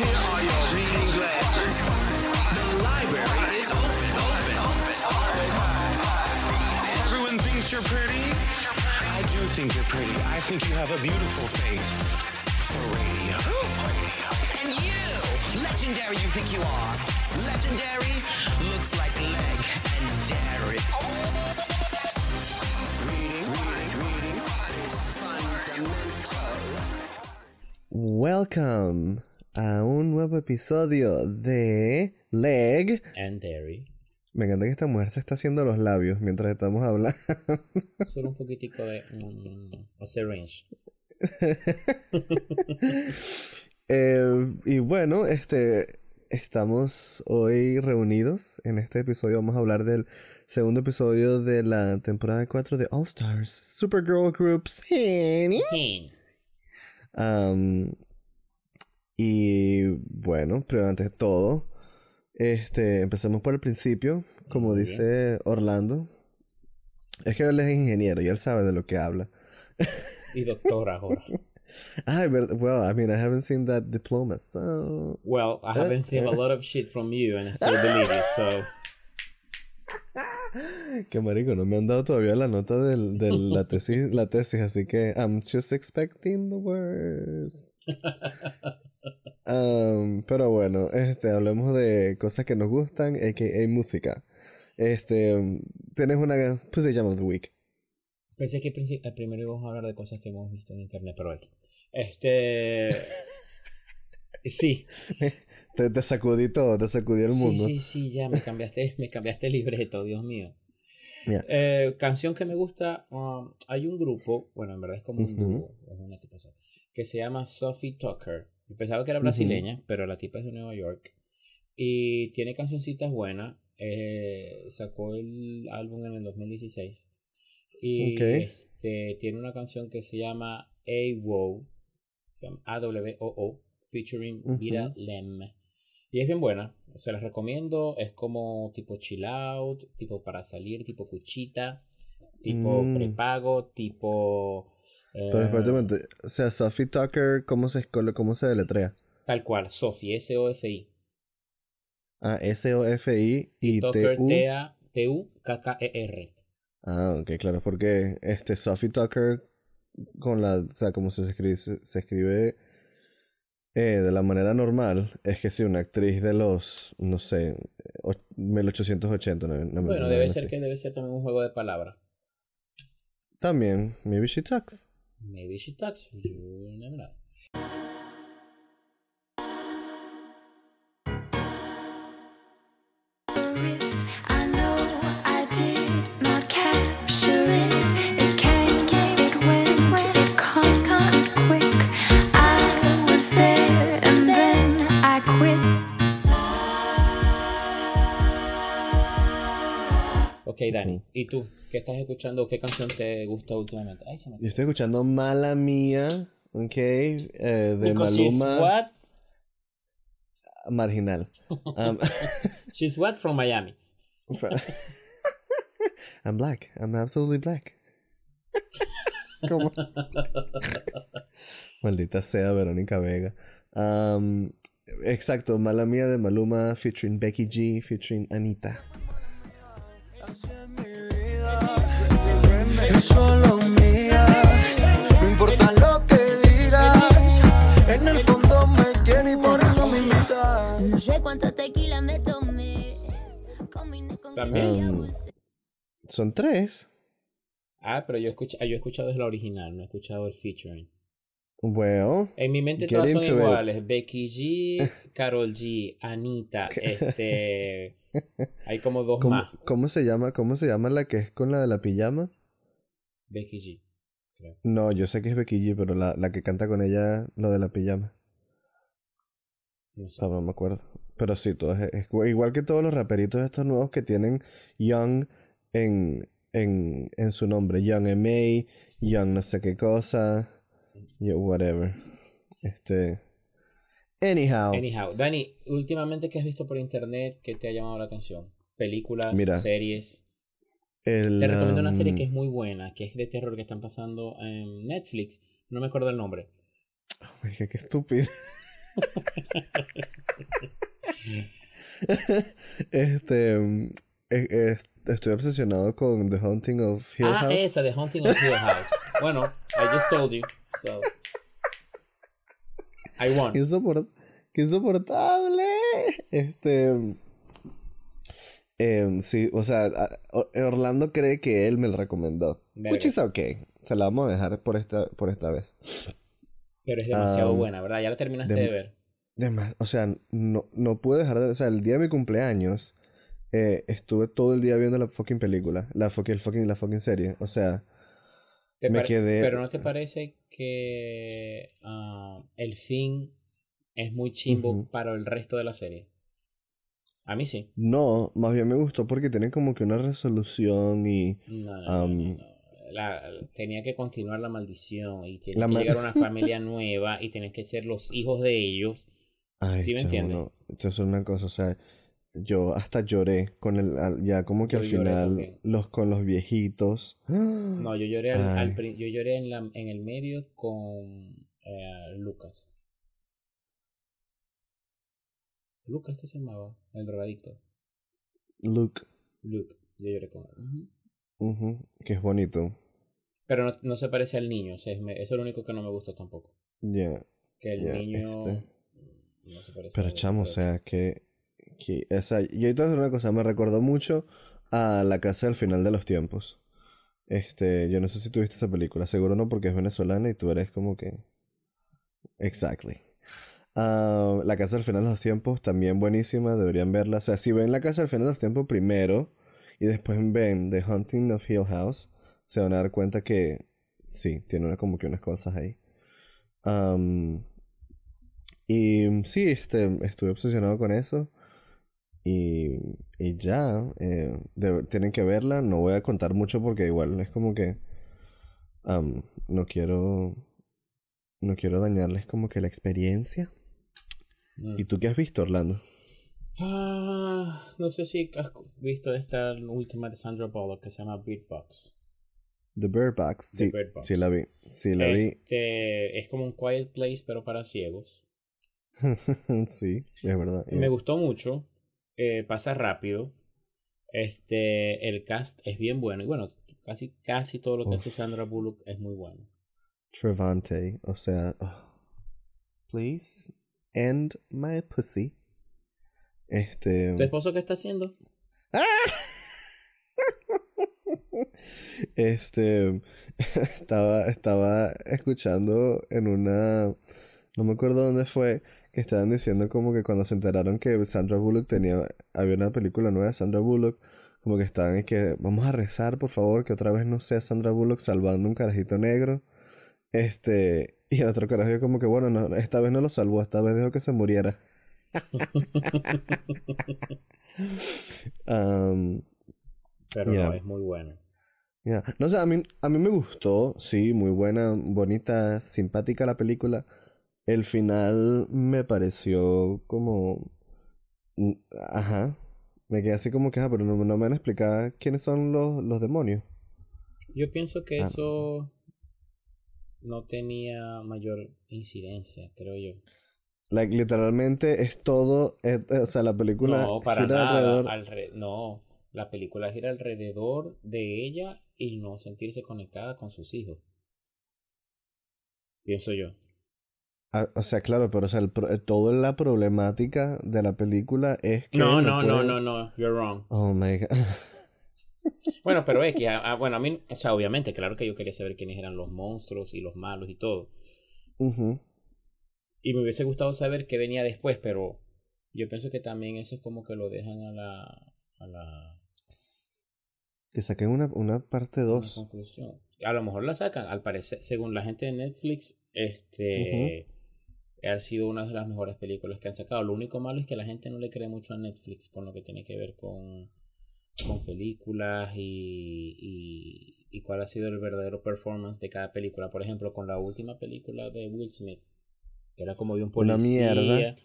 Here are your reading glasses. The library is open, open, open, open. Everyone thinks you're pretty. I do think you're pretty. I think you have a beautiful face for radio. And you, legendary you think you are. Legendary looks like leg and dairy. Reading, reading, reading is fundamental. Welcome a un nuevo episodio de Leg. and dairy. Me encanta que esta mujer se está haciendo los labios mientras estamos hablando. Solo un poquitico de o syringe. Eh, y bueno, este estamos hoy reunidos. En este episodio vamos a hablar del segundo episodio de la temporada 4 de All Stars Supergirl Groups. Am, y bueno, pero antes de todo, este, empecemos por el principio, como Muy dice Orlando. Es que él es ingeniero y él sabe de lo que habla. Y doctora ahora. Ah, ver- well, I mean, I haven't seen that diploma, so... Well, I haven't seen a lot of shit from you and I still believe it, so Que marico, no me han dado todavía la nota del, de la tesis, la tesis, así que I'm just expecting the worst. Um, pero bueno, este, hablemos de cosas que nos gustan, a.k.a. música. Este, um, tienes una position of the week. pensé que primero íbamos a hablar de cosas que hemos visto en internet, pero aquí. Este Sí, Te, te sacudí todo, te sacudí el sí, mundo. sí, sí, ya me cambiaste, me cambiaste el libreto, Dios mío. Eh, canción que me gusta, um, hay un grupo, bueno, en verdad es como un dúo, es una tipa que se llama Sophie Tucker. Yo Pensaba que era brasileña, pero la tipa es de Nueva York. Y tiene cancioncitas buenas. eh, sacó el álbum en el 2016. Y Ok. este, tiene una canción que se llama AWO, se llama A-W-O-O, featuring. Vira Lem. Y es bien buena, se las recomiendo. Es como tipo chill out, tipo para salir, tipo cuchita, tipo Mm. prepago, tipo. eh, Pero espérate un momento, o sea, Sophie Tucker, ¿cómo se, cómo se deletrea? Tal cual, Sophie, S-O-F-I. Ah, S-O-F-I y Tucker, T-U. T-A-T-U-K-K-E-R. Ah, ok, claro, porque este Sophie Tucker con la, o sea, como se escribe, se, se escribe eh, de la manera normal, es que sí, una actriz de los, no sé, o- 1880, no, no Bueno, no debe ser que debe ser también un juego de palabras. También, maybe she talks. Maybe she talks, Dani, ¿y tú? ¿Qué estás escuchando? ¿Qué canción te gusta últimamente? Ay, se me Yo estoy escuchando Mala Mía, ok, eh, de Because she's Maluma what? Marginal. Um, She's what from Miami. I'm black, I'm absolutely black. ¿Cómo? Maldita sea Verónica Vega. Um, exacto, Mala Mía de Maluma featuring Becky G, featuring Anita. También. que Um. Son tres. Ah, pero yo, escucha, yo he escuchado es la original, no he escuchado el featuring. Well, En mi mente todas son it. iguales. Becky G, Carol G, Anita, este... Hay como dos ¿cómo, más. cómo se llama? ¿Cómo se llama la que es con la de la pijama? Becky G, creo. No, yo sé que es Becky G, pero la, la que canta con ella, lo de la pijama. No sé. Ah, no me acuerdo. Pero sí, todo es, es igual que todos los raperitos estos nuevos que tienen Young en, en, en su nombre. Young M.A., Young no sé qué cosa, yo- whatever. Este... Anyhow, Anyhow, Dani, últimamente, ¿qué has visto por internet que te ha llamado la atención? Películas, Mira, series. El, Te recomiendo una serie um, que es muy buena, que es de terror que están pasando en Netflix. No me acuerdo el nombre. Oye, qué estúpido. este. mm, eh, eh, estoy obsesionado con The Haunting of Hill Ah, House. esa, The Haunting of Hill House. bueno, I just told you. So. I won. Qué, insopor- qué insoportable. Este. Em, sí, o sea, Orlando cree que él me lo recomendó. Verga. Which is okay. Se la vamos a dejar por esta, por esta vez. Pero es demasiado Um, buena, ¿verdad? Ya la terminaste de- de ver. Demás, o sea, no, no pude dejar de. O sea, el día de mi cumpleaños. eh, estuve todo el día viendo la fucking película. La fucking, el fucking, la fucking serie. O sea. ¿Te me quedé- Pero ¿no te parece que ah, el fin es muy chimbo para el resto de la serie? A mí sí. No, más bien me gustó porque tiene como que una resolución y. No, no, no, no, Um, no. La- tenía que continuar la maldición y tenía que llegar una familia nueva y tenían que ser los hijos de ellos. Ay, ¿Sí me entiendes? no. Entonces una cosa, o sea, yo hasta lloré con el, ya como que Yo al final, los con los viejitos. No, yo lloré, al, yo lloré en, la, en el medio con eh, Lucas. Lucas, ¿qué se llamaba? El drogadicto. Luke, Luke. Yo lloré con él. ujú, que es bonito. Pero no, no se parece al niño. o sea, es me- eso es lo único que no me gustó tampoco. Ya. Que el niño este. no se parece Pero al- chamo, o sea, que, que o sea, yo te voy a decir una cosa, me recordó mucho a La Casa del Final de los Tiempos. Este, yo no sé si tuviste esa película, seguro no porque es venezolana y tú eres como que... Exactly. Ah, la Casa del Final de los Tiempos, también buenísima, deberían verla. O sea, si ven La Casa del Final de los Tiempos primero y después ven The Haunting of Hill House, se van a dar cuenta que sí, tiene una, como que unas cosas ahí. Y sí, este, estuve obsesionado con eso. Y, y ya, eh, tienen que verla. No voy a contar mucho porque igual es como que no quiero no quiero dañarles como que la experiencia. Mm. ¿Y tú qué has visto, Orlando? Ah, no sé si has visto esta última de Sandra Bullock que se llama Beatbox. The Bird Box. The Sí, Bird Box. sí la vi. Sí la vi. Este, es como un quiet place, pero para ciegos. sí, es verdad. Me gustó mucho. eh, pasa rápido. Este, el cast es bien bueno. Y bueno, casi, casi todo lo que hace. Sandra Bullock es muy bueno. Trevante, o sea, oh, please end my pussy. Este, ¿Tu esposo qué está haciendo? este, estaba, estaba escuchando en una, no me acuerdo dónde fue, que estaban diciendo como que cuando se enteraron que Sandra Bullock tenía, había una película nueva de Sandra Bullock, como que estaban y que vamos a rezar por favor que otra vez no sea Sandra Bullock salvando un carajito negro. Este, y el otro carajo como que bueno, no, esta vez no lo salvó, esta vez dejó que se muriera. Pero no, es muy bueno. ya. No sé, a mí, a mí me gustó, sí, muy buena, bonita, simpática la película. El final me pareció como... mm, Ajá. Me quedé así como que, ah, pero no, no me van a explicar quiénes son los, los demonios. Yo pienso que Ah. eso no tenía mayor incidencia, creo yo. Like, literalmente es todo, es- o sea, la película No, para gira nada. alrededor... alre- No, la película gira alrededor de ella y no sentirse conectada con sus hijos. Pienso yo. Ah, o sea, claro, pero o sea, el pro- eh, toda la problemática de la película es que No, no, no, puede- no, no, you're wrong. Oh my god. Bueno, pero es que, bueno, a mí, o sea, obviamente, claro que yo quería saber quiénes eran los monstruos y los malos y todo. Y me hubiese gustado saber qué venía después, pero yo pienso que también eso es como que lo dejan a la, a la, Que saquen una, una parte una 2. conclusión. A lo mejor la sacan, al parecer, según la gente de Netflix, este ha sido una de las mejores películas que han sacado. Lo único malo es que la gente no le cree mucho a Netflix con lo que tiene que ver con, con películas y, y, y cuál ha sido el verdadero performance de cada película. Por ejemplo, con la última película de Will Smith, que era como de un Una policía. mierda.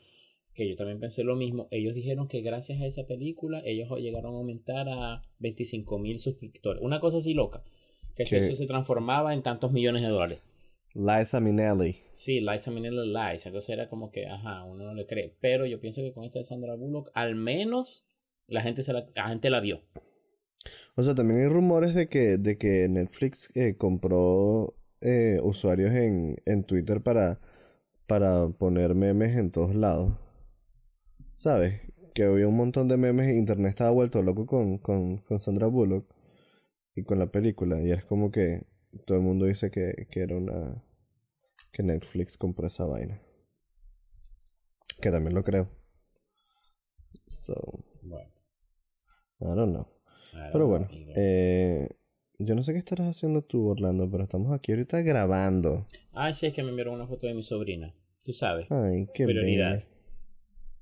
Que yo también pensé lo mismo. Ellos dijeron que gracias a esa película, ellos llegaron a aumentar a 25 mil suscriptores. Una cosa así loca. Que Que- eso se transformaba en tantos millones de dólares. Liza Minnelli. Sí, Liza Minnelli Lies. Entonces era como que, ajá, uno no le cree. Pero yo pienso que con esta de Sandra Bullock, al menos la gente, se la, la gente la vio. O sea, también hay rumores de que, de que Netflix eh, compró eh, usuarios en, en Twitter para, para poner memes en todos lados. ¿Sabes? Que había un montón de memes y internet estaba vuelto loco con, con, con Sandra Bullock y con la película. Y es como que todo el mundo dice que, que era una... que Netflix compró esa vaina. Que también lo creo. So, Bueno. I don't know. I don't Pero bueno, eh, yo no sé qué estarás haciendo tú, Orlando, pero estamos aquí ahorita grabando. Ah, sí, es que me enviaron una foto de mi sobrina. Tú sabes. Ay, qué Prioridad.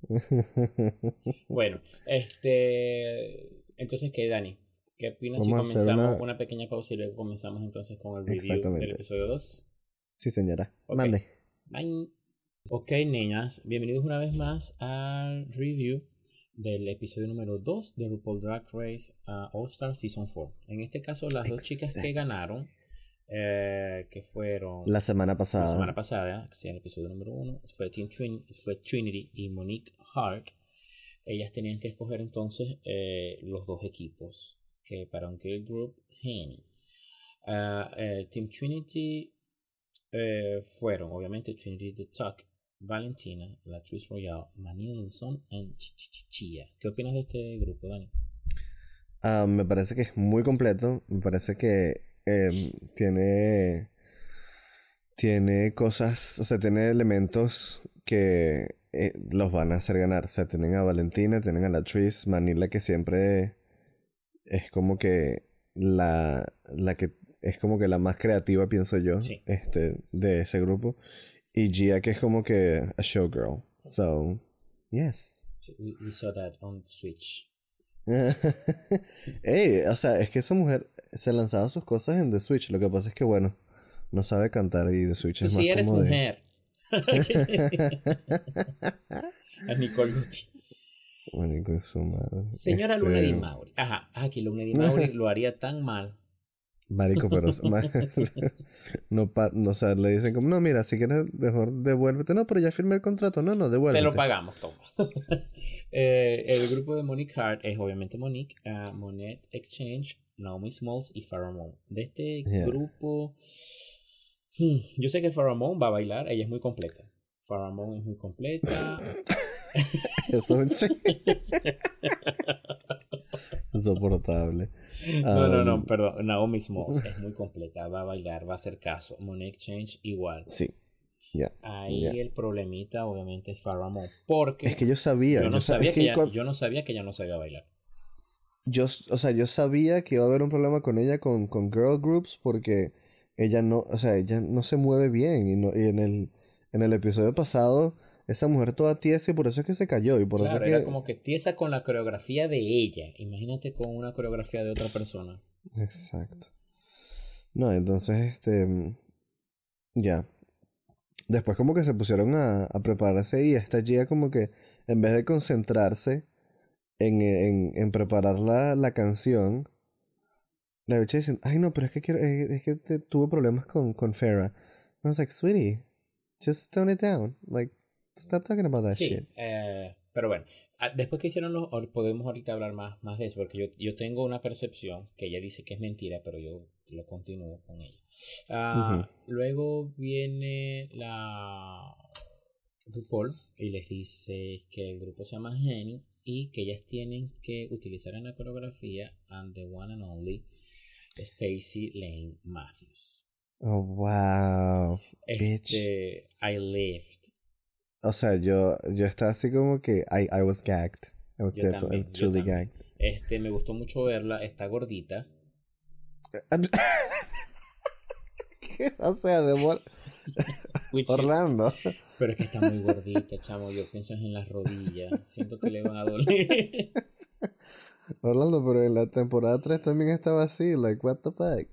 Bueno, este. Entonces, ¿qué, Dani? ¿Qué opinas si comenzamos una- una... pequeña pausa y luego comenzamos entonces con el review del episodio 2? sí, señora. Mande. Bye. Ok, niñas, bienvenidos una vez más al review del episodio número 2 de RuPaul Drag Race uh, All Star Season 4. En este caso, las dos chicas que ganaron, eh, que fueron La semana pasada. la semana pasada, que el episodio número 1, fue, fue Trinity y Monique Hart. Ellas tenían que escoger entonces eh, los dos equipos que para un Girl Group Henny. Ah, eh, Team Trinity fueron obviamente Trinity the Tuck, Valentina, la Twist Royale, Manila Nelson y Chia. ¿Qué opinas de este grupo, Dani? Ah, me parece que es muy completo. Me parece que em, tiene. Tiene cosas, o sea, tiene elementos que eh, los van a hacer ganar. O sea, tienen a Valentina, tienen a la Tris, Manila que siempre es como que la, la que es como que la más creativa, pienso yo, Sí. este, de ese grupo. Y Gia que es como que a showgirl. So, yes. We, we saw that on Switch. Ey, o sea, es que esa mujer se lanzaba sus cosas en The Switch. Lo que pasa es que, bueno, no sabe cantar y The Switch Tú es más sí eres como de- mujer. a Nicole Gucci. Bueno, y con su madre. Señora Luna Este, Di Mauri. Ajá, aquí Luna Di Mauri lo haría tan mal. Marico, pero no, pa- no, o sea, le dicen como, no, mira, si quieres, mejor devuélvete. No, pero ya firmé el contrato. No, no, Te devuélvete. lo pagamos, toma. Eh, el grupo de Monique Hart es obviamente Monique, ah, Monet Exchange, Naomi Smalls y Pharamond. De este Yeah. grupo, hmm, yo sé que Pharamond va a bailar, ella es muy completa. Pharamond es muy completa. Eso es un. Insoportable. No, no, no, Um, perdón. Naomi Smalls es muy completa, va a bailar, va a hacer caso. Monet Exchange igual. Sí. Ahí el problemita obviamente es Pharamond, porque Es que yo sabía. yo no sa- sabía que, ella, yo no sabía que ella no sabía bailar. Yo, o sea, yo sabía que iba a haber un problema con ella con, con girl groups porque ella no, o sea, ella no se mueve bien y, no, y en el, en el episodio pasado esa mujer toda tiesa y por eso es que se cayó y por Claro, eso es era que... como que tiesa con la coreografía de ella. Imagínate con una coreografía de otra persona. Exacto. No, entonces, este, ya. Después como que se pusieron a, a prepararse y esta Gia como que en vez de concentrarse en, en, en preparar la, la canción, la bicha dice, ay no, pero es que quiero, eh, es que te- tuve problemas con, con Farrah. I was like, sweetie, just tone it down. Like, stop talking about that Sí, shit. eh, pero bueno, ah, después que hicieron los, podemos ahorita hablar más, más de eso, porque yo, yo tengo una percepción que ella dice que es mentira, pero yo lo continúo con ella. Ah, Luego viene la RuPaul y les dice que el grupo se llama Henny y que ellas tienen que utilizar en la coreografía and the one and only Stacy Lane Matthews. Oh, wow. Bitch. Este, I lived. O sea, yo, yo estaba así como que I, I was gagged. I was Yo definitely- también, yo truly también. gagged. Este, me gustó mucho verla, está gordita. ¿Qué? O sea, de is- Orlando. pero es que está muy gordita, chamo. Yo pienso en las rodillas. Siento que le van a doler. Orlando, pero en la temporada 3 también estaba así, like, what the fuck?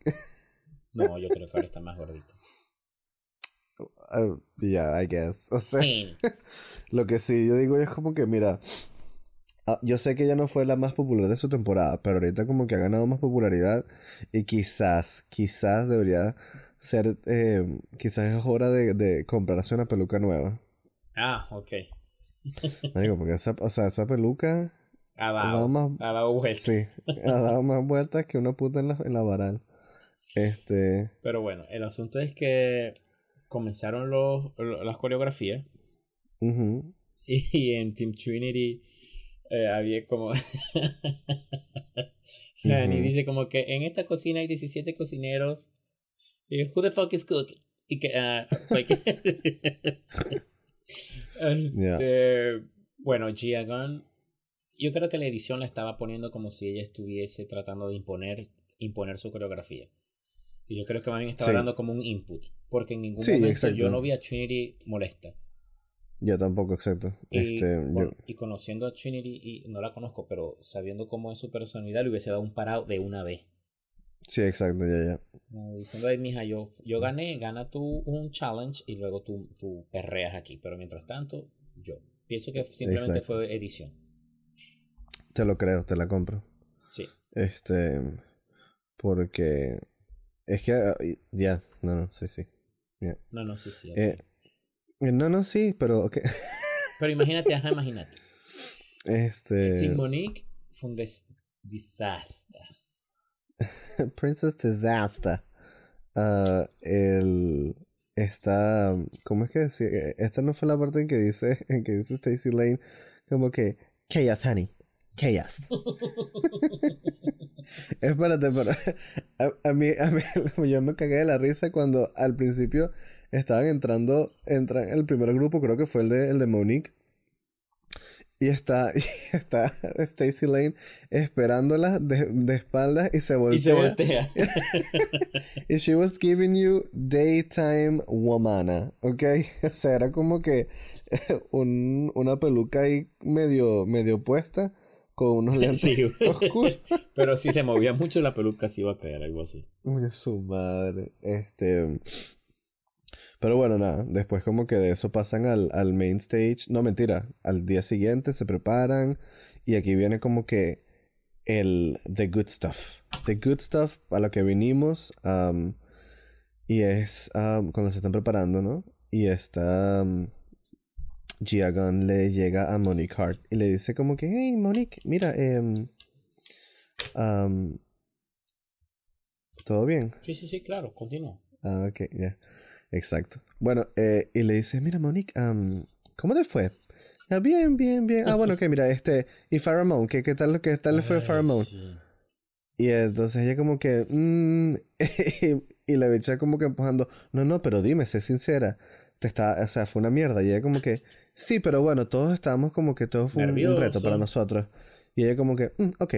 no, yo creo que ahora está más gordita. Uh, yeah, I guess. O sea, Sí. lo que sí yo digo es como que, mira, ah, yo sé que ella no fue la más popular de su temporada, pero ahorita como que ha ganado más popularidad y quizás, quizás debería ser, eh, quizás es hora de, de comprarse una peluca nueva. Ah, ok. Marico, porque esa, o sea, esa peluca, Ha dado, más- ha dado vueltas. sí, ha dado más vueltas que una puta en la, en la varal. Este, Pero bueno, el asunto es que comenzaron los, lo- las coreografías y en Team Trinity eh, había como... Ujú. dice como que en esta cocina hay 17 cocineros. Y, Who the fuck is cooking? Y que... ah, like- Este, Bueno, Gia Gunn, yo creo que la edición la estaba poniendo como si ella estuviese tratando de imponer, imponer su coreografía. Y yo creo que más bien estaba Sí. dando como un input. Porque en ningún Sí, momento exacto. yo no vi a Trinity molesta. yo tampoco, exacto. Y, Este, yo- y conociendo a Trinity, y no la conozco, pero sabiendo cómo es su personalidad, le hubiese dado un parado de una vez. sí, exacto, ya, ya. Como diciendo, ay, mija, yo, yo gané, gana tú un challenge y luego tú, tú perreas aquí. Pero mientras tanto, yo pienso que simplemente Exacto. fue edición. Te lo creo, te la compro. Sí. Este, porque es que, ah, ya, no, no, sí, sí. No, no, sí, sí. Eh, eh, no, no, sí, pero, ok. Pero imagínate, ajá, imagínate. Este, Team Monique fue un des desastre. Princess Disaster. Ah, el, está, ¿cómo es que decía? Esta no fue la parte en que dice, en que dice Stacy Lane, como que, chaos, honey, chaos. Espérate, pero a, a mí, a mí, yo me cagué de la risa cuando al principio estaban entrando, entran el primer grupo, creo que fue el de, el de Monique. Y está, y está Stacy Lane esperándola de, de espaldas y se voltea. Y se voltea. Y she was giving you daytime womana, ¿ok? O sea, era como que un, una peluca ahí medio, medio puesta con unos lentes Sí. oscuros. Pero si se movía mucho la peluca, sí iba a caer, algo así. Uy, su madre. Este. Pero bueno, nada. Después, como que de eso pasan al, al main stage. No, mentira. Al día siguiente se preparan. Y aquí viene como que el The Good Stuff. The Good Stuff a lo que vinimos. am, y es am, cuando se están preparando, ¿no? Y está. am, Gia Gunn le llega a Monique Hart y le dice como que, hey Monique, mira, am, ¿todo bien? Sí, sí, sí, claro, continúa. Ah, ok, ya. Exacto. Bueno, eh, y le dice, mira, Monique, ¿cómo te fue? "Ah, bien, bien, bien. Ah, bueno, ok, mira, este, y Pharamond, ¿qué, qué tal, qué tal le fue a sí. Y entonces ella como que, mm, y, y la bicha como que empujando, no, no, pero dime, sé sincera, te está, o sea, fue una mierda. Y ella como que, sí, pero bueno, todos estábamos como que todo fue un- un, reto para nosotros. Y ella como que, "Mm, ok.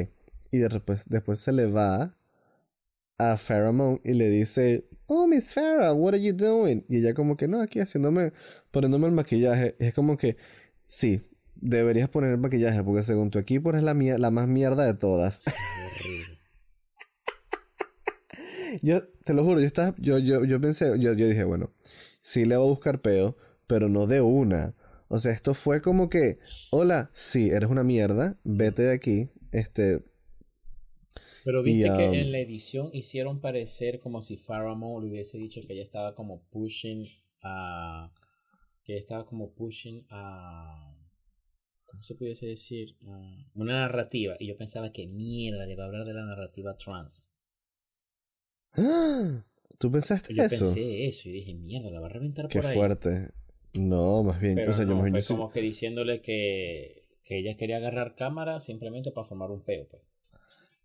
Y después, después se le va a Pharamond y le dice, oh, Miss Farah, what are you doing? Y ella como que, no, aquí haciéndome, poniéndome el maquillaje. Y es como que, sí, deberías poner el maquillaje porque según tu equipo eres la, la más mierda de todas. Yo te lo juro, yo estaba, yo, yo, yo pensé, yo, yo dije, bueno, sí le voy a buscar peo, pero no de una. O sea, esto fue como que, hola, sí, eres una mierda, vete de aquí, este, Pero viste Y, que um, en la edición hicieron parecer como si Faramond le hubiese dicho que ella estaba como pushing a. que ella estaba como pushing a. ¿Cómo se pudiese decir? A una narrativa. Y yo pensaba que mierda, le va a hablar de la narrativa trans. ¡Ah! ¿tú pensaste Yo eso? pensé eso y dije, mierda, la va a reventar Qué por ahí. fuerte. No, más bien, Pero o sea, yo más bien fue sí- como que diciéndole que, que ella quería agarrar cámara simplemente para formar un peo. Pues.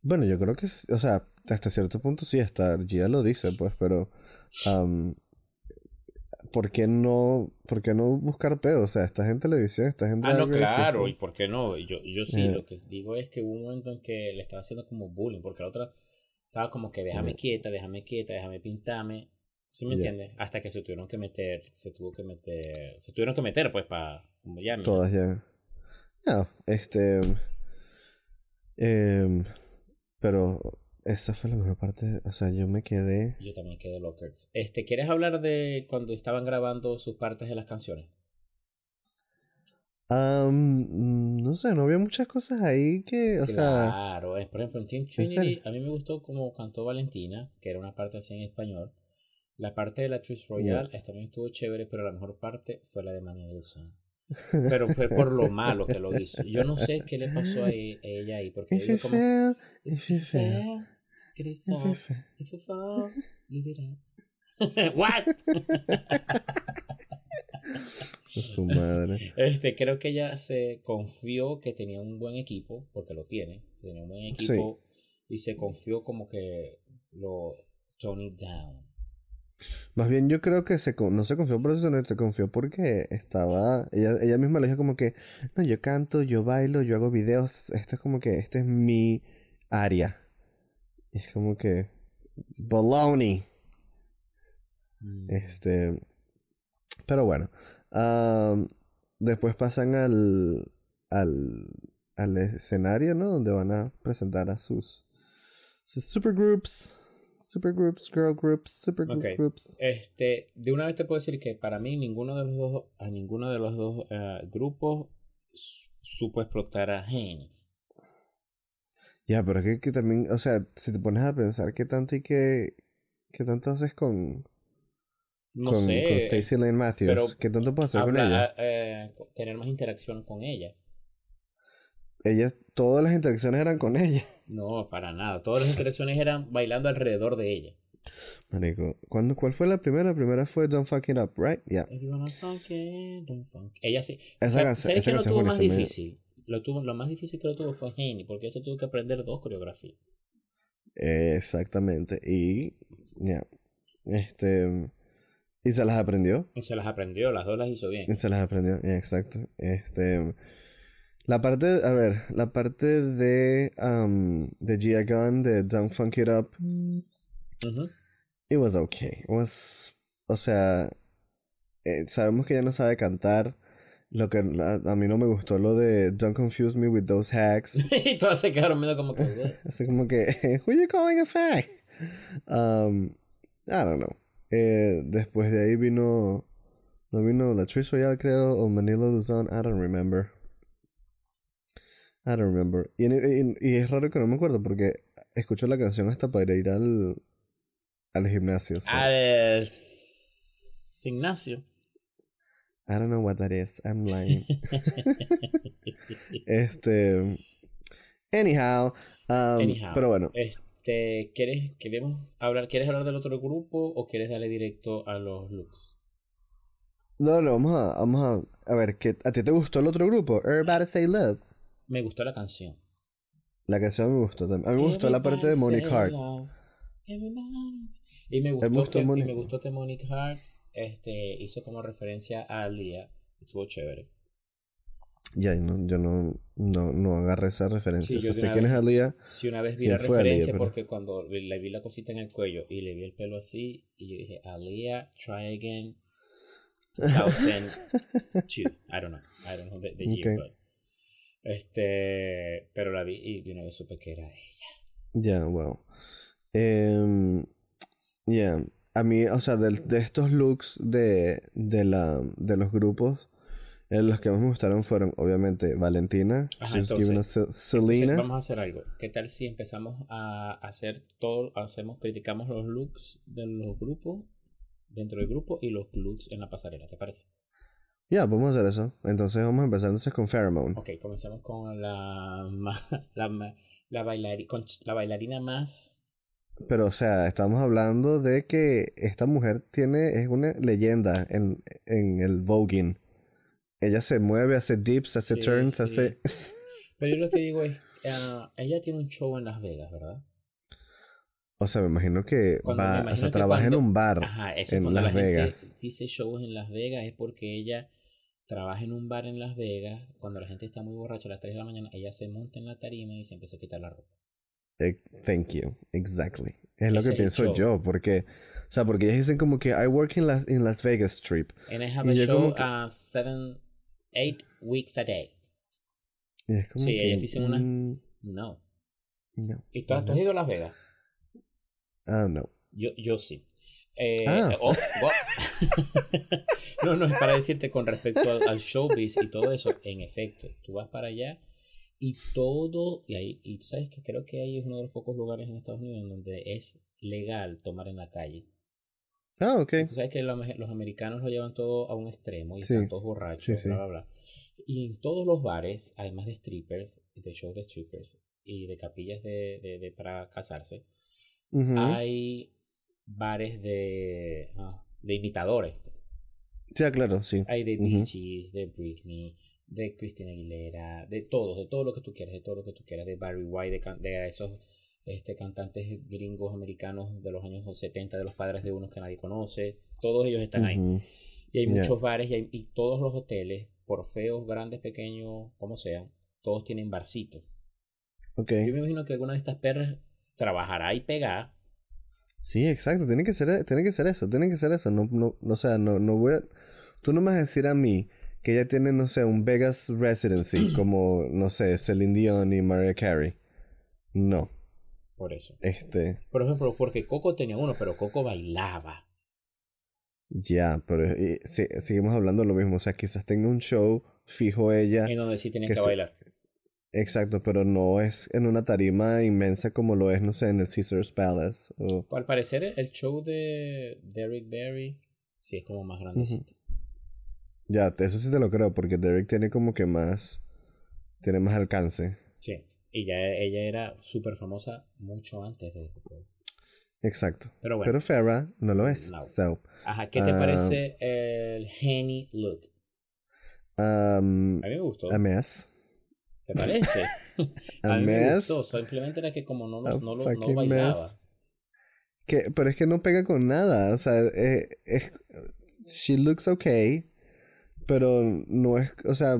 Bueno, yo creo que, o sea, hasta cierto punto sí, hasta Gia lo dice, pues, pero, am, ¿por qué no, por qué no buscar peo? O sea, estás en televisión, estás en Ah, no, claro, y por qué no. Yo, yo sí, Eh. lo que digo es que hubo un momento en que le estaba haciendo como bullying, porque la otra estaba como que déjame Eh. quieta, déjame quieta, déjame pintarme. ¿Sí me entiendes? Hasta que se tuvieron que meter, se tuvo que meter, se tuvieron que meter pues para, como ya. Todas ya. No, este. em, pero esa fue la mejor parte. O sea, yo me quedé. Yo también quedé lockers. Este, ¿quieres hablar de cuando estaban grabando sus partes de las canciones? Mm, no sé, no había muchas cosas ahí que. O sea. claro, es, por ejemplo, en Team? Trinity, a mí me gustó como cantó Valentina, que era una parte así en español. La parte de la Trish Royale esta también estuvo chévere, pero la mejor parte fue la de Manuel Wilson. Pero fue por lo malo que lo hizo. Yo no sé qué le pasó a e- ella ahí, porque ella como... What? Su madre. Este, creo que ella se confió que tenía un buen equipo, porque lo tiene, tenía un buen equipo, y se confió como que lo Tony down. Más bien yo creo que se, con- no se confió por eso, sino se confió porque estaba, ella, ella misma le dijo como que, no, yo canto, yo bailo, yo hago videos, esto es como que, este es mi área. Y es como que, baloney. Mm. Este, pero bueno, después pasan al, al, al escenario, ¿no? Donde van a presentar a sus, sus supergroups, supergroups, girl groups, supergroup Ok. groups. Este, de una vez te puedo decir que para mí ninguno de los dos, a ninguno de los dos eh, grupos su- supo explotar a Haney. Ya, pero es que, que también, o sea, si te pones a pensar qué tanto y qué, qué tanto haces con, No con, sé. con Stacey Lane Matthews, pero qué tanto puedes hacer con ella. eh, tener más interacción con ella. Ella, todas las interacciones eran con ella. No, para nada. Todas las interacciones eran bailando alrededor de ella. Marico, ¿cuándo, ¿cuál fue la primera? La primera fue Don't Fuck It Up, right? Yeah. It, don't. Ella sí. Esa ¿Sabes- canción- ¿Sabes qué lo tuvo más difícil? Lo, tuvo, lo más difícil que lo tuvo fue Haney, porque ese tuvo que aprender dos coreografías. Exactamente. Y, ya. Este. Y se las aprendió. Y se las aprendió, las dos las hizo bien. Y se las aprendió. ya, exacto. Este. La parte, a ver, la parte de, um, de Gia Gunn, de Don't Funk It Up, Ujú. it was okay. It was, o sea, eh, sabemos que ella no sabe cantar. Lo que a, a mí no me gustó lo de Don't confuse me with those hacks. y todas se quedaron medio como que. Así como que, who you calling a fag? Um, I don't know. Eh, después de ahí vino, no vino la Royale creo, o Manila Luzon, I don't remember. I don't remember. Y, y- y es raro que no me acuerdo porque escucho la canción hasta para ir al, al gimnasio. so, Al Ignacio. I don't know what that is. I'm lying. este. Anyhow. um, Anyhow. Pero bueno. Este, ¿quieres, queremos hablar, ¿Quieres hablar del otro grupo o quieres darle directo a los looks? No, no, vamos a, vamos a, a ver, ¿qué, ¿a ti te gustó el otro grupo? Everybody Say Love. Me gustó la canción. La canción me gustó también. A mí me gustó la parte de Monique Hart. Y me gustó, gustó que, y me gustó que Monique Hart este, hizo como referencia a Alia. Estuvo chévere. Ya, no, yo no, no, no agarré esa referencia. Sí, yo O sea, de sé una quién es Aliyah. Si una vez vi ¿Quién la referencia pero- porque cuando le vi la cosita en el cuello y le vi el pelo así y yo dije, Alia, try again. 2002. I don't know. I don't know the, the year, but- Este, pero la vi y de una vez supe que era ella. Ya, wow. Em, ya, a mí, o sea, del- de, estos looks de, de, la, de los grupos, eh, los que más me gustaron fueron, obviamente, Valentina. Ajá, entonces- Entonces, vamos a hacer algo. ¿Qué tal si empezamos a hacer todo, hacemos, criticamos los looks de los grupos dentro del grupo y los looks en la pasarela, ¿te parece? Ya, vamos a hacer eso. Entonces vamos a empezar entonces con Pheromone. Ok, comencemos con la la, la, bailari- con la bailarina más Pero, o sea, estamos hablando de que esta mujer tiene, es una leyenda en, en el voguing. Ella se mueve, hace dips, hace Sí, turns, sí. hace... Pero yo lo que digo es, ah, ella tiene un show en Las Vegas, ¿verdad? O sea, me imagino que Cuando- va, o sea, que trabaja cuando- en un bar Ajá, eso es en cuando Las la Vegas. gente dice shows en Las Vegas es porque ella trabaja en un bar en Las Vegas, cuando la gente está muy borracha a las 3 de la mañana, ella se monta en la tarima y se empieza a quitar la ropa. Eh, thank you, exactly. Es lo que pienso yo, porque, o sea, porque ellos dicen como que I work in Las, in Las Vegas Strip. And I have Y a show que- uh, seven, eight weeks a day. Y es como Sí, que, ellos dicen una- mm, No. no. ¿Y tú, tú has ido a Las Vegas? Ah, no. Yo, yo sí. Eh, Ah. oh, no, no, es para decirte con respecto al, al showbiz y todo eso. En efecto, tú vas para allá y todo, y ahí, y tú sabes que creo que ahí es uno de los pocos lugares en Estados Unidos donde es legal tomar en la calle. Ah, ok. Tú sabes que los, los americanos lo llevan todo a un extremo y Sí. están todos borrachos, Sí, sí. bla, bla, bla. Y en todos los bares, además de strippers, de shows de strippers y de capillas de, de- de- para casarse, Ujú. hay bares de, ah, de imitadores. Sí, ah, claro, sí. Hay de Gees, de Britney, de Christina Aguilera, de todos, de todo lo que tú quieras, de todo lo que tú quieras, de Barry White, de, esos este, cantantes gringos americanos de los años 70, de los padres de unos que nadie conoce, todos ellos están ahí. Y hay muchos bares y, hay- y todos los hoteles, por feos, grandes, pequeños, como sean, todos tienen barcitos. Ok. Yo me imagino que alguna de estas perras trabajará y pegará. Sí, exacto. Tiene que ser, tiene que ser eso. Tiene que ser eso. No, no, no, o sea, no, no voy a... Tú no me vas a decir a mí que ella tiene, no sé, un Vegas Residency como, no sé, Celine Dion y Mariah Carey. No. Por eso. Este... Por ejemplo, porque Coco tenía uno, pero Coco bailaba. Ya, pero sí, seguimos hablando de lo mismo. O sea, quizás tenga un show fijo ella. En donde sí tenía Que que, se- bailar. Exacto, pero no es en una tarima inmensa como lo es, no sé, en el Caesar's Palace. O... Al parecer, el show de Derrick Barry sí es como más grandecito. Ya, eso sí te lo creo, porque Derek tiene como que más... Tiene más alcance. Sí. Y ya ella era súper famosa mucho antes de. Exacto. Pero bueno. Pero Farrah no lo es. No. So, Ajá, ¿qué te ah, parece el Henny look? um, A mí me gustó. a mess. ¿Te parece? A a mí me mess. gustó. Simplemente era que como no, lo- no, lo, no bailaba. mess. Que, pero es que no pega con nada. O sea, eh, es, she looks okay. Pero no es, o sea,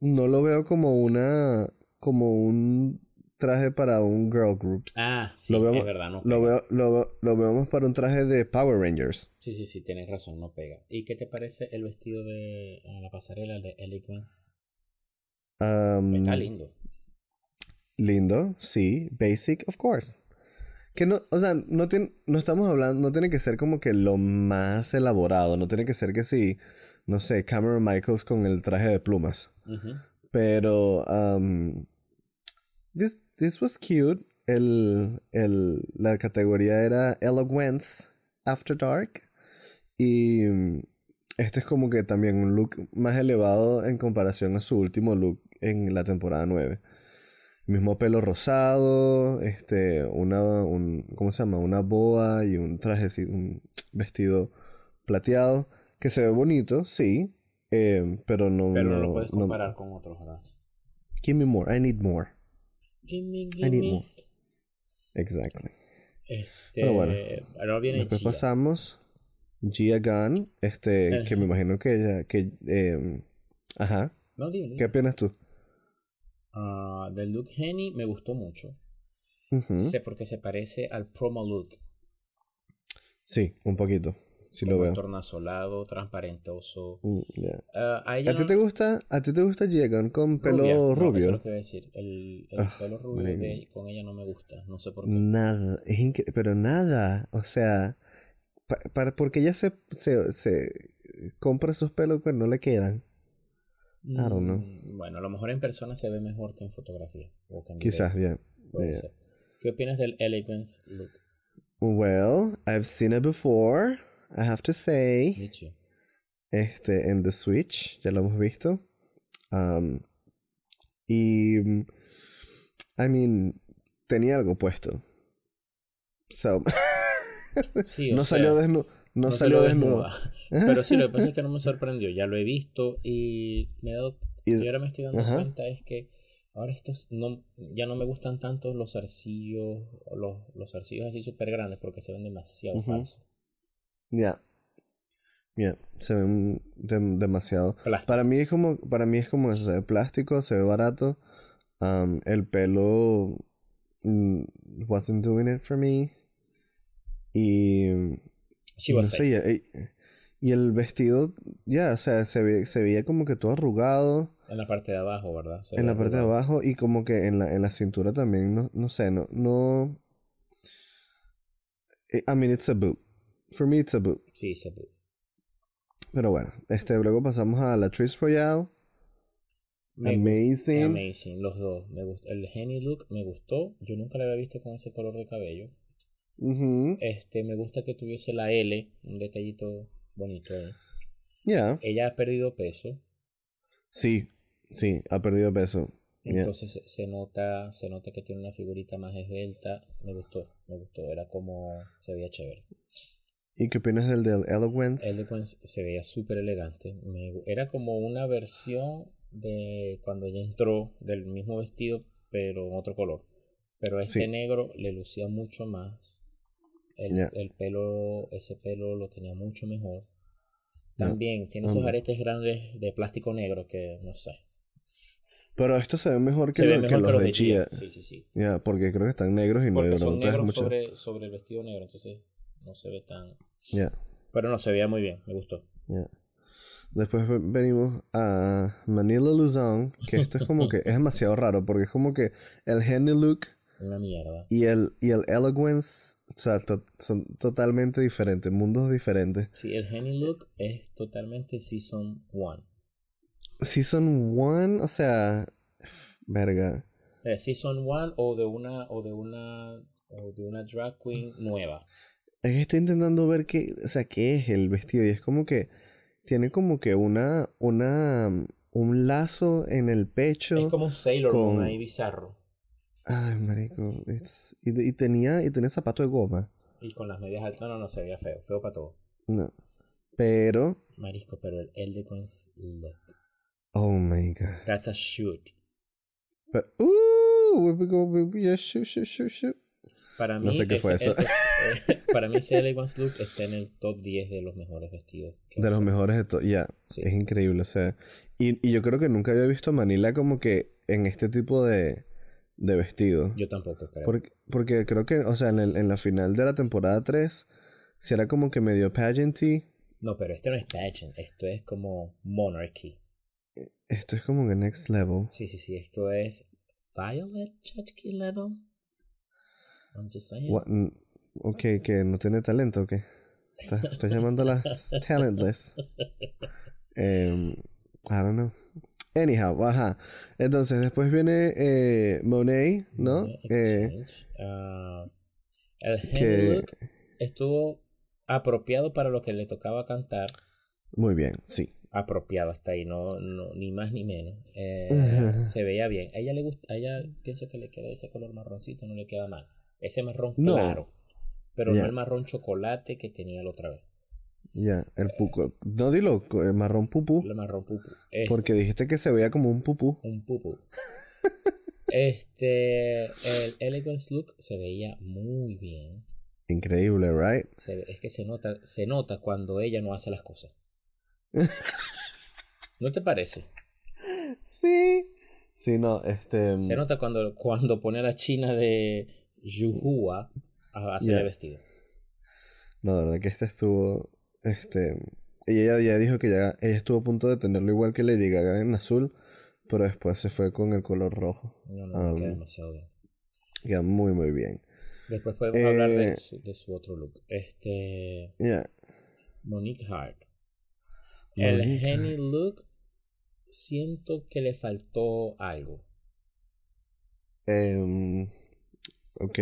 no lo veo como una, como un traje para un girl group. Ah, sí, Lo veo- es verdad, no Lo veo, lo, veo- lo veo más para un traje de Power Rangers. Sí, sí, sí, tienes razón, no pega. ¿Y qué te parece el vestido de la pasarela de Eloquence? Um, Está lindo. Lindo, sí. Basic, of course. Que no, o sea, no, tiene, no estamos hablando, no tiene que ser como que lo más elaborado. No tiene que ser que sí, no sé, Cameron Michaels con el traje de plumas. Pero, um, this, this was cute. El, el, la categoría era Eloquence After Dark. Y este es como que también un look más elevado en comparación a su último look en la temporada 9. Mismo pelo rosado, este, una, un, ¿cómo se llama? Una boa y un traje, un vestido plateado, que se ve bonito, sí, eh, pero no, Pero no, lo puedes no- comparar con otros, ¿verdad? Give me more, I need more. I need more. Exactly. Este, Pero bueno, ahora viene Después Gia. pasamos Gia Gunn, este, que me imagino que ella, que, eh, ajá, No, dime, dime. ¿qué opinas tú? Ah, del look Henny me gustó mucho. Sé porque se parece al promo look. Sí, un poquito, sí lo veo. tornasolado, transparentoso. Mm. Ah, a ella ¿A ti te gusta, a ti te gusta Gunn con pelo rubia. No, eso es rubio? lo que iba a decir. El, el Ah, pelo rubio de, con ella no me gusta. No sé por qué. Nada, es incre- pero nada, o sea, pa- para, porque ella se, se, se compra esos pelos que no le quedan. I don't know. Bueno, a lo mejor en persona se ve mejor que en fotografía. O que en video. Quizás, ya. Puede yeah. ser. ¿Qué opinas del Elegance look? Well, I've seen it before, I have to say. Michi? este, en The Switch, ya lo hemos visto. Um, y, I mean, tenía algo puesto. So, Sí, no sea, salió desnudo. No, salió desnudo. Pero sí, lo que pasa es que no me sorprendió. Ya lo he visto y me he dado. Y- y ahora me estoy dando ajá. cuenta es que ahora estos no, ya no me gustan tanto los zarcillos, o los, los zarcillos así súper grandes porque se ven demasiado falsos. Ya. Ya, se ven dem- demasiado. Plástico. Para mí es como, para mí es como eso, se ve plástico, se ve barato. Um, el pelo mm, wasn't doing it for me. Y She Y was no sé, safe. y, y el vestido, ya, o sea, se, ve- se veía como que todo arrugado En la parte de abajo, ¿verdad? Se en la parte de arrugado. abajo y como que en la, en la cintura también, no, no sé, no, no... I I mean, it's a boot. For me, it's a boot. Sí, se ve. Pero bueno, este, luego pasamos a la Trish Royale. Me Amazing. Amazing, los dos. Me gustó. El Henny look me gustó. Yo nunca lo había visto con ese color de cabello. Este, me gusta que tuviese la L, un detallito bonito. Ya. Ella ha perdido peso, Sí, sí, ha perdido peso. Entonces se, se nota, se nota que tiene una figurita más esbelta. Me gustó, me gustó, era como se veía chévere. ¿Y qué opinas del del Eloquence? Eloquence se veía súper elegante. Me era como una versión de cuando ella entró del mismo vestido, pero en otro color. Pero este Sí. negro le lucía mucho más. El, Ya. el pelo, ese pelo lo tenía mucho mejor. También tiene esos aretes grandes de plástico negro que no sé. Pero esto se ve mejor que, Se lo- que mejor los, que los de. Gia. Sí, sí, sí. Ya, porque creo que están negros y no Porque no son negros mucho. sobre, sobre el vestido negro, entonces no se ve tan... Ya, Pero no, se veía muy bien, me gustó. ya. Después ve- venimos a Manila Luzon, que esto es como que es demasiado raro, porque es como que el Henny look Una mierda. y el, y el Eloquence o sea, to- son totalmente diferentes, mundos diferentes. Sí, el Henny Look es totalmente Season 1. Season 1, o sea, verga. Eh, season 1 o de una o de una o de una drag queen nueva. Es que estoy intentando ver qué, o sea, qué es el vestido y es como que tiene como que una, una, un lazo en el pecho. Es como un Sailor Moon con- ahí bizarro. Ay, marico. it's- Y, y tenía, y tenía zapato de goma. Y con las medias altas, no, no, no, se veía feo, feo para todo. No. Pero, Marisco, pero el Elegance Look. oh my god. That's a shoot. Pero, uh, we go, we- yeah, shoot, shoot, shoot, shoot. Para mí, No sé qué fue ese- eso. el- eh, para mí ese Elegance Look está en el top 10 de los mejores vestidos. De los mejores de todo. Ya, Sí. es increíble. O sea, y, y yo creo que nunca había visto a Manila como que en este tipo de, de vestido. Yo tampoco creo. Porque, porque creo que, o sea, en, el- en la final de la temporada 3, si era como que medio pageanty. No, pero esto no es pageant, esto es como monarchy. Esto es como que next level. Sí, sí, sí, esto es Violet Chachki level. I'm just saying. What- ok, que no tiene talento, ¿o qué? Estás llamando a las talentless. Em, I don't know. Anyhow, ajá. Entonces, después viene eh, Monet, ¿no? Eh, exchange. Ah, el que- Look estuvo apropiado para lo que le tocaba cantar. muy bien, sí. Apropiado hasta ahí, no, no ni más ni menos. Eh, se veía bien. A ella le gusta, a ella pienso que le queda ese color marroncito, no le queda mal. Ese marrón No. claro. Pero no el marrón chocolate que tenía la otra vez. Ya, el puco. No dilo, eh, marrón pupú. El marrón pupu. Este, Porque dijiste que se veía como un pupú. un pupu. Este, el Elegance Look se veía muy bien. Increíble, right? Se es que se nota, se nota cuando ella no hace las cosas. ¿No te parece? Sí. Sí, no, este. Se nota cuando, cuando pone a la china de Yuhua a hacer Ya. el vestido. No, la verdad que este estuvo. Este. Y ella ya dijo que ya ella estuvo a punto de tenerlo igual que Lady Gaga en azul, pero después se fue con el color rojo. No, no, queda Um, demasiado bien. Queda muy, muy bien. Después podemos hablar de eh, su, de su otro look. Este, Ya. Monique Hart. El Monique Henny look, siento que le faltó algo. Em, ok.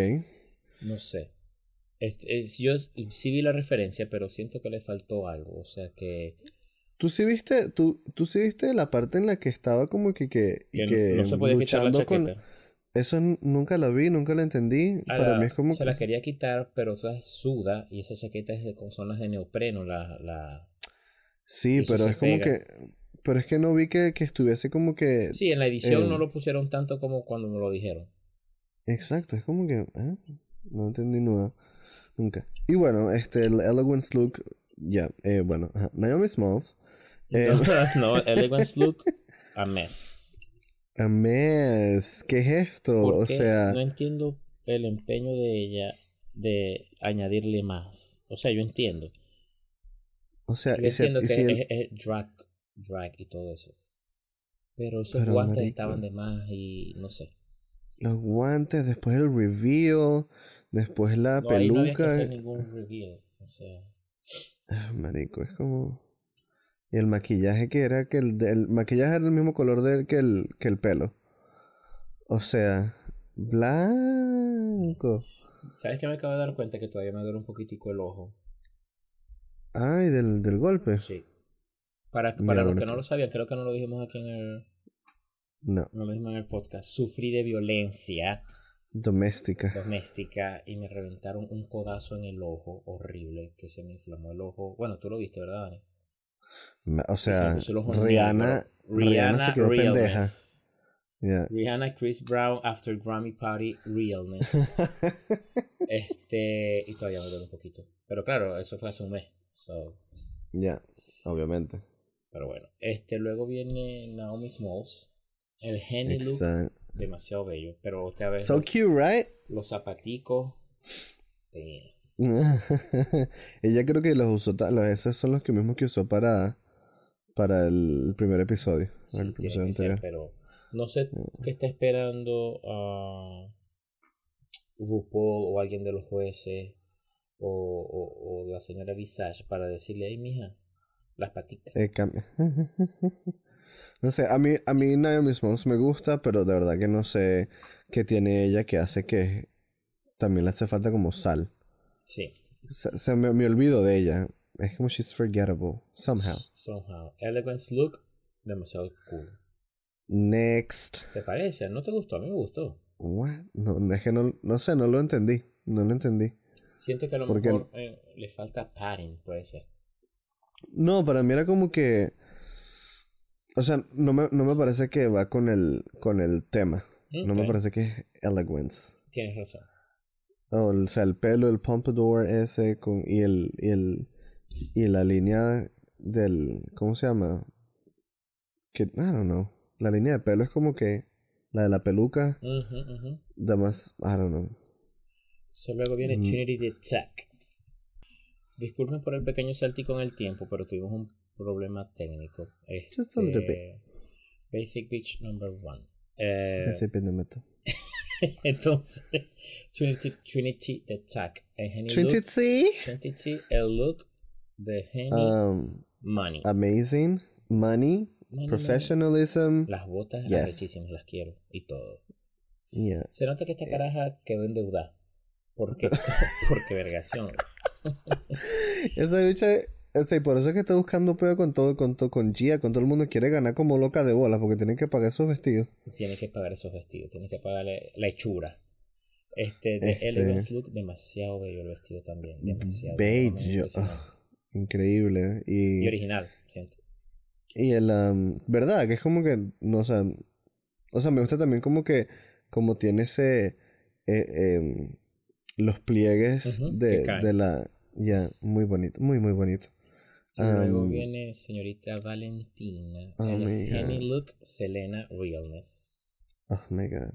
No sé. Este, es- yo sí vi la referencia, pero siento que le faltó algo. O sea que, ¿Tú sí viste, tú, tú sí viste la parte en la que estaba como que, que, y que no, no se podía quitar la luchando con... chaqueta. Eso nunca lo vi, nunca lo entendí. A Para la- mí es como se la que- quería quitar, pero o sea, es suda y esa chaqueta es de, con zonas de neopreno. La, la... Sí, eso pero es como pega. que... Pero es que no vi que, que estuviese como que... Sí, en la edición Eh, no lo pusieron tanto como cuando me lo dijeron. Exacto, es como que... ¿eh? No entendí nada. Nunca. Y bueno, este, el Elegance Look... Ya, eh, bueno. ajá, Naomi Smalls. Eh, no, Elegance Look, a mess. a mes. ¿Qué es esto? ¿Por O qué? sea... No entiendo el empeño de ella de añadirle más. O sea, yo entiendo. O sea, Yo si- entiendo que si el- es, es drag, drag y todo eso. Pero esos Pero, guantes marico. estaban de más y no sé. los guantes, después el reveal, después la No, ahí no que peluca. hacer ningún reveal. O sea, Ah, marico, es como... Y el maquillaje que era que el, el maquillaje era el mismo color que el, que el pelo. O sea, blanco. ¿Sabes que me acabo de dar cuenta que todavía me duele un poquitico el ojo? Ay, del, del golpe. Sí. Para, Mira, para los bueno, que no lo sabían, creo que no lo dijimos aquí en el, No, no lo dijimos en el podcast. Sufrí de violencia doméstica. doméstica y me reventaron un codazo en el ojo horrible que se me inflamó el ojo. Bueno, tú lo viste, ¿verdad, Dani? O se sea, ojo Rihanna, negro. Rihanna se quedó pendeja. realness. Ya. Rihanna, Chris Brown, After Grammy Party, Realness. este, y todavía me duele un poquito. Pero claro, eso fue hace un mes. So, Ya, obviamente. pero bueno. Este, luego viene Naomi Smalls. El Henny look. Demasiado bello. Pero usted a ver, So cute, right? los zapaticos. Ella creo que los usó, los, esos son los que mismos que usó para, para el primer episodio. Sí, el tiene episodio que ser, anterior. pero no sé qué está esperando a RuPaul o alguien de los jueces o, o, o la señora Visage para decirle, ay, mija, las patitas. Eh, cam- no sé, a mí, a mí Naomi Smalls me gusta, pero de verdad que no sé qué tiene ella que hace que también le hace falta como sal. Sí, Se, se me, me olvido de ella. Es como she's forgettable, somehow. somehow. Elegance look, demasiado cool. Next. ¿Te parece? ¿No te gustó? A mí me gustó. What? No, es que no, no sé, no lo entendí. No lo entendí. Siento que a lo mejor eh, le falta padding, puede ser. No, para mí era como que. O sea, no me, no me parece que va con el, con el tema. No me parece que es elegance. Tienes razón. O, o sea, el pelo, el pompadour ese con, y el, y el y la línea del ¿cómo se llama? Que I don't know. La línea de pelo es como que la de la peluca, ujú. además, I don't know. So, luego viene Mm. Trinity the Tech. Disculpen por el pequeño saltico en el tiempo, pero tuvimos un problema técnico. Just a little Este, Basic Beach number one. Eh, entonces, Trinity, Trinity the Henny Trinity look, Trinity, el look de Henny um, Money. amazing, money, Money, professionalism. Las botas Yes. arrechísimas, las quiero. Y todo. Yeah. Se nota que esta caraja quedó endeudada. ¿Por qué? Porque vergación. Esa lucha, o sea, y por eso es que está buscando peo con todo, con todo, con Gia, con todo el mundo quiere ganar como loca de bolas porque tienen que pagar esos vestidos. Tiene que pagar esos vestidos, tiene que pagarle la hechura. Este, de Este- Elegance Look, demasiado bello el vestido también. Demasiado. Bello. ah, increíble. Y Y, original, siento. y el, um, verdad, que es como que, no, o sea, o sea, me gusta también como que, como tiene ese, eh, em, los pliegues de, de la, ya, muy bonito, muy, muy bonito. Y luego viene señorita Valentina. oh God. Look, Selena Realness. Oh my god,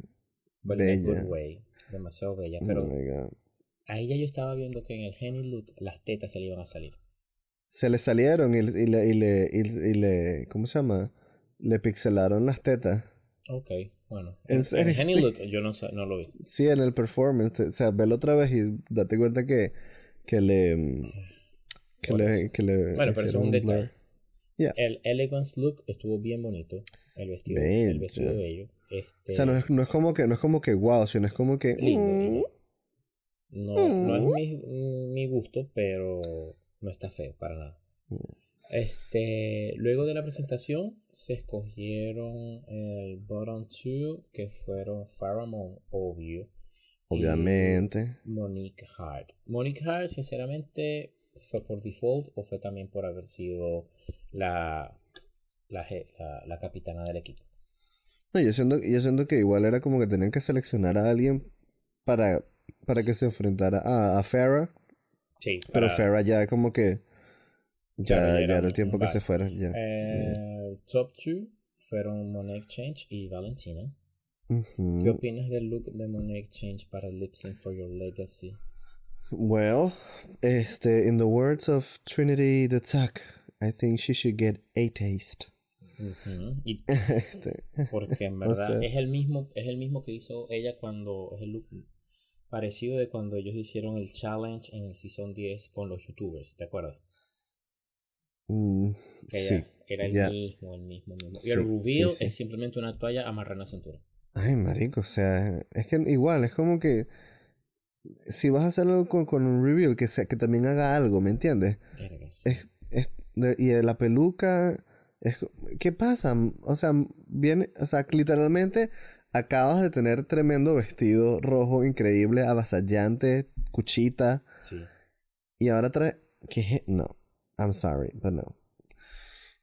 But in a Bella. good way. Demasiado bella. oh Pero my god. a ella yo estaba viendo que en el Henny Look las tetas se le iban a salir. Se le salieron y, y le, y le, y, le, ¿cómo se llama? Le pixelaron las tetas. Ok, bueno. ¿En En, el Henny Sí. Look yo no, no lo vi. Sí, en el performance. O sea, velo otra vez y date cuenta que, que le. Que le, que le. Bueno, pero eso es un detalle. Yeah. El Elegance Look estuvo bien bonito. El vestido, el Bello. vestido bello. Este, O sea, no es, no es como que, no es como que wow, sino es como que. lindo. mm. No, no es mi, mi gusto, pero no está feo para nada. Mm. Este, luego de la presentación se escogieron el bottom two que fueron Pharamond, obvio. y obviamente. Monique Hart. Monique Hart, sinceramente, fue por default o fue también por haber sido la, la, la, la capitana del equipo. No, yo siento, yo siento que igual era como que tenían que seleccionar a alguien para, para que se enfrentara a, a Farrah. Sí, Pero Farrah ya como que. Ya, ya ya era el tiempo que se fuera. Ya. Eh, top 2 fueron Monet Exchange y Valentina. ¿Qué opinas del look de Monet Exchange para Lip Sync for Your Legacy? Well, este, in the words of Trinity the Tuck, I think she should get a taste. Ujú, y- Este, porque en o verdad sea- es el mismo es el mismo que hizo ella cuando es el look parecido de cuando ellos hicieron el challenge en el season 10 con los youtubers ¿te acuerdas? Mm, que sí. era el ya. mismo el mismo el mismo y Sí, el reveal sí. es simplemente una toalla amarrada en la cintura Ay, marico, o sea, es que igual, es como que si vas a hacer algo con, con un reveal, que, sea, que también haga algo, ¿me entiendes? Es, es- y la peluca, es, ¿qué pasa? O sea, viene, o sea, literalmente acabas de tener tremendo vestido rojo increíble, avasallante, cuchita, Sí. y ahora trae, ¿qué? No, I'm sorry, but no.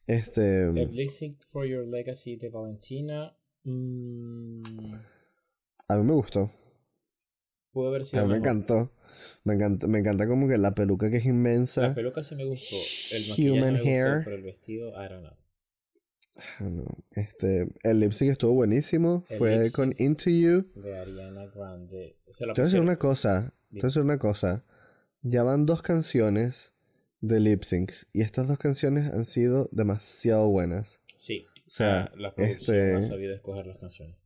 Este, El Lip Sync for Your Legacy de Valentina. mm, a mí me gustó, pudo haber a sido mí me encantó, me encanta, me encanta como que la peluca que es inmensa. La peluca sí me gustó. El Human me gustó, hair. pero el vestido, I don't know. Ah, no, Este, el lip sync estuvo buenísimo, El fue con. Into You. De Ariana Grande. Se la Te voy a decir una cosa, te voy a decir una cosa. Ya van dos canciones de lip syncs y estas dos canciones han sido demasiado buenas. Sí. O sea, ah, la producción este- ha sabido escoger las canciones.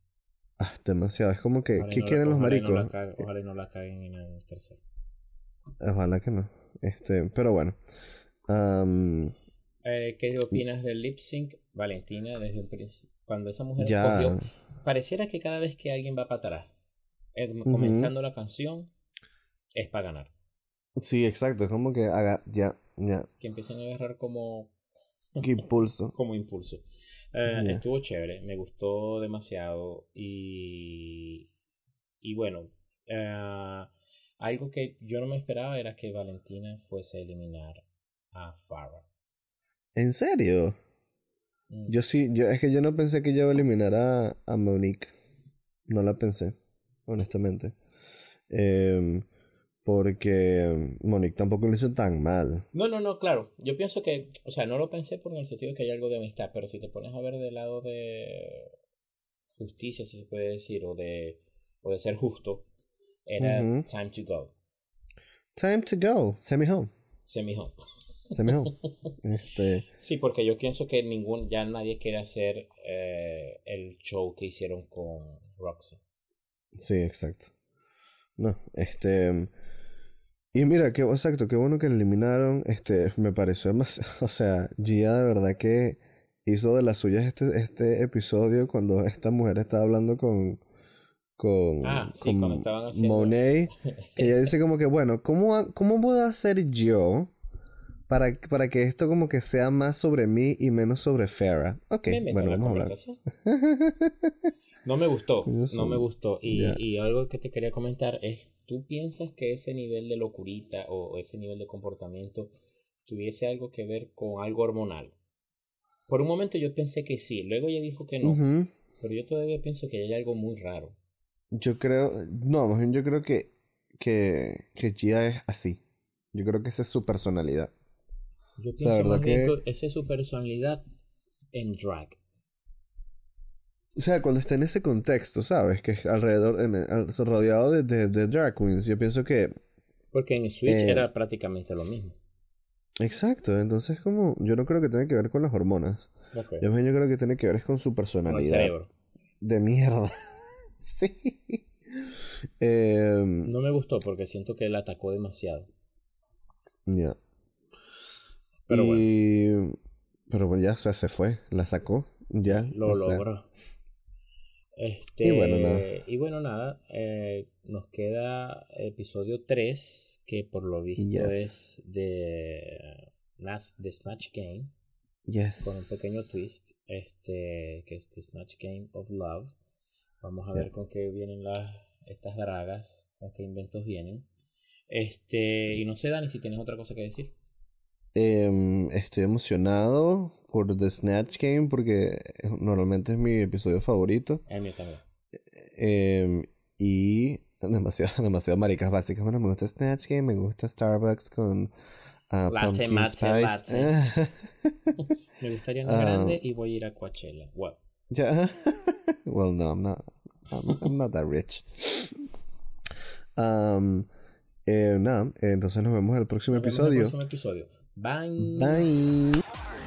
Ah, demasiado. Es como que, Ojalá ¿qué no la- quieren los y no maricos? la ojalá no la caguen en el tercero. Ojalá que no. Este, pero bueno. Eh, ¿Qué opinas del lip sync, Valentina? Desde un cuando esa mujer ya. pareciera que cada vez que alguien va para atrás, eh, comenzando la canción, es para ganar. Sí, exacto. Es como que haga, ya, ya. Que empiecen a agarrar como, Qué impulso. como impulso. Eh. Estuvo chévere, me gustó demasiado y, y bueno, eh, algo que yo no me esperaba era que Valentina fuese a eliminar a Farrah. ¿En serio? Mm. Yo sí, yo, es que yo no pensé que ella iba a eliminar a, a Monique. No la pensé, honestamente. Em, porque Monique tampoco lo hizo tan mal. No, no, no, claro. Yo pienso que, o sea, no lo pensé por el sentido de que hay algo de amistad, pero si te pones a ver del lado de justicia, si se puede decir, o de, o de ser justo, era time to go. Time to go. Send me home. Semi home. Send me home. este, Sí, porque yo pienso que ningún, ya nadie quiere hacer eh, el show que hicieron con Roxy. sí, exacto. No, este. Y mira, qué exacto, qué bueno que eliminaron. Este, me pareció más. O sea, Gia de verdad que hizo de las suyas este, este episodio cuando esta mujer estaba hablando con. Con, Ah, sí, con estaban haciendo- Monet. Que ella dice como que, bueno, ¿cómo, cómo puedo hacer yo para, para que esto como que sea más sobre mí y menos sobre Farrah? Ok, Me bueno, vamos a hablar. No me gustó, no me gustó. Y, y algo que te quería comentar es, ¿tú piensas que ese nivel de locurita o ese nivel de comportamiento tuviese algo que ver con algo hormonal? Por un momento yo pensé que sí, luego ella dijo que no, pero yo todavía pienso que hay algo muy raro. Yo creo, no, más bien yo creo que, que, que Gia es así. Yo creo que esa es su personalidad. Yo pienso ¿verdad más bien que- que esa es su personalidad en drag. O sea, cuando está en ese contexto, ¿sabes? Que es alrededor, en rodeado de, de, de drag queens, yo pienso que... Porque en Switch Eh, era prácticamente lo mismo. Exacto, entonces como, yo no creo que tenga que ver con las hormonas. Yo, yo creo que tiene que ver es con su Con el personalidad. cerebro. De mierda. sí. Em, No me gustó porque siento que la atacó demasiado. Ya. Pero bueno. y... Pero bueno, ya, o sea, se fue, la sacó, ya. Lo sea, logró. Este, Y bueno, nada. y bueno, nada, eh, nos queda episodio 3, que por lo visto Yes. es de, de Snatch Game, Yes. con un pequeño twist, este, que es The Snatch Game of Love. Vamos a Yeah. ver con qué vienen las, estas dragas, con qué inventos vienen. Este, y no sé, Dani, si tienes otra cosa que decir. Em, estoy emocionado por The Snatch Game porque normalmente es mi episodio favorito. A mí también. Em, y demasiado, demasiado maricas básicas. Bueno, me gusta Snatch Game, me gusta Starbucks con ah, Latte, pumpkin mate, spice. latte. Me gustaría una Ah. grande y voy a ir a Coachella. Wow. Ya. well, no, I'm not. I'm, I'm not that rich. Um, eh, nada, eh, entonces nos vemos en el próximo Nos vemos en el episodio. próximo episodio. Bye. Bye.